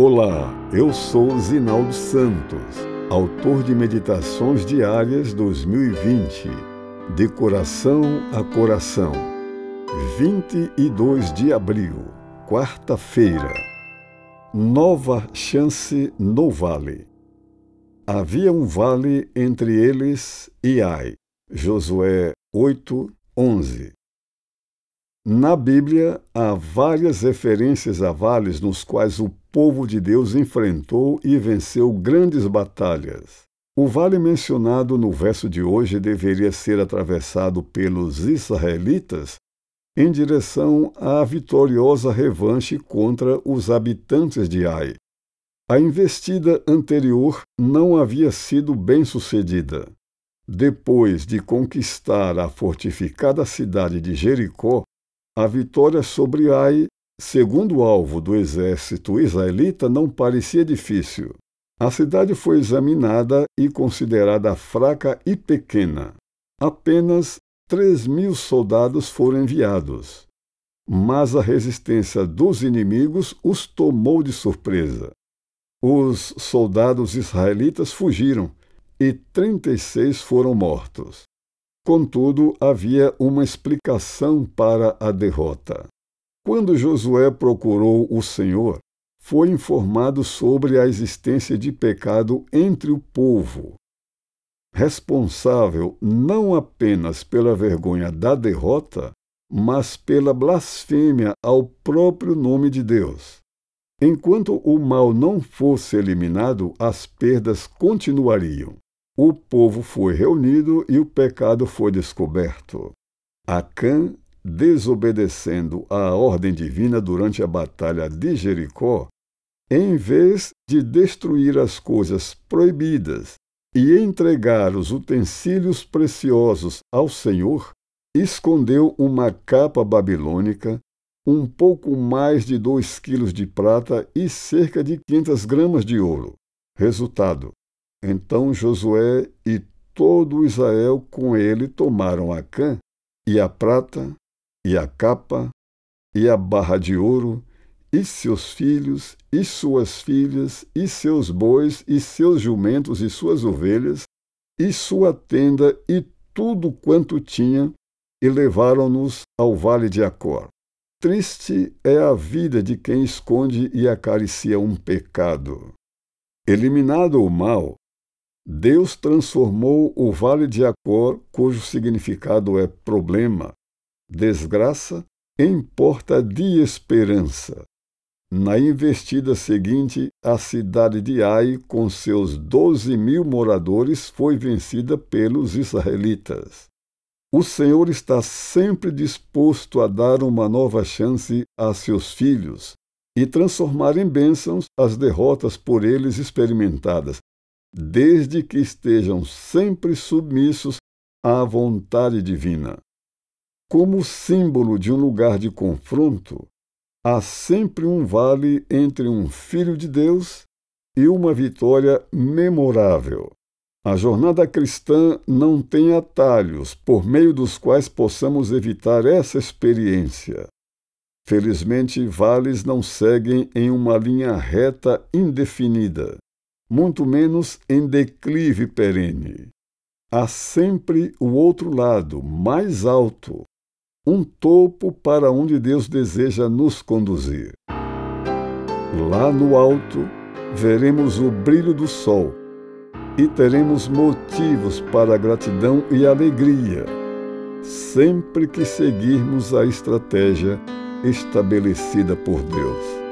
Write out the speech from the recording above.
Olá, eu sou Zinaldo Santos, autor de Meditações Diárias 2020, de coração a coração. 22 de abril, quarta-feira. Nova chance no vale. Havia um vale entre eles e Ai. Josué 8, 11. Na Bíblia, há várias referências a vales nos quais o povo de Deus enfrentou e venceu grandes batalhas. O vale mencionado no verso de hoje deveria ser atravessado pelos israelitas em direção à vitoriosa revanche contra os habitantes de Ai. A investida anterior não havia sido bem sucedida. Depois de conquistar a fortificada cidade de Jericó, a vitória sobre Ai, segundo o alvo do exército israelita, não parecia difícil. A cidade foi examinada e considerada fraca e pequena. Apenas três mil soldados foram enviados. Mas a resistência dos inimigos os tomou de surpresa. Os soldados israelitas fugiram e 36 foram mortos. Contudo, havia uma explicação para a derrota. Quando Josué procurou o Senhor, foi informado sobre a existência de pecado entre o povo, responsável não apenas pela vergonha da derrota, mas pela blasfêmia ao próprio nome de Deus. Enquanto o mal não fosse eliminado, as perdas continuariam o povo foi reunido e o pecado foi descoberto. Acã, desobedecendo à ordem divina durante a batalha de Jericó, em vez de destruir as coisas proibidas e entregar os utensílios preciosos ao Senhor, escondeu uma capa babilônica, um pouco mais de dois quilos de prata e cerca de 500 gramas de ouro. Resultado: então Josué e todo Israel com ele tomaram a cã e a prata e a capa e a barra de ouro e seus filhos e suas filhas e seus bois e seus jumentos e suas ovelhas e sua tenda e tudo quanto tinha e levaram-nos ao vale de Acor. Triste é a vida de quem esconde e acaricia um pecado. Eliminado o mal, Deus transformou o vale de Acor, cujo significado é problema, desgraça, em porta de esperança. Na investida seguinte, a cidade de Ai, com seus doze mil moradores, foi vencida pelos israelitas. O Senhor está sempre disposto a dar uma nova chance a seus filhos e transformar em bênçãos as derrotas por eles experimentadas, desde que estejam sempre submissos à vontade divina. Como símbolo de um lugar de confronto, há sempre um vale entre um filho de Deus e uma vitória memorável. A jornada cristã não tem atalhos por meio dos quais possamos evitar essa experiência. Felizmente, vales não seguem em uma linha reta indefinida muito menos em declive perene. Há sempre o outro lado, mais alto, um topo para onde Deus deseja nos conduzir. Lá no alto, veremos o brilho do sol e teremos motivos para gratidão e alegria, sempre que seguirmos a estratégia estabelecida por Deus.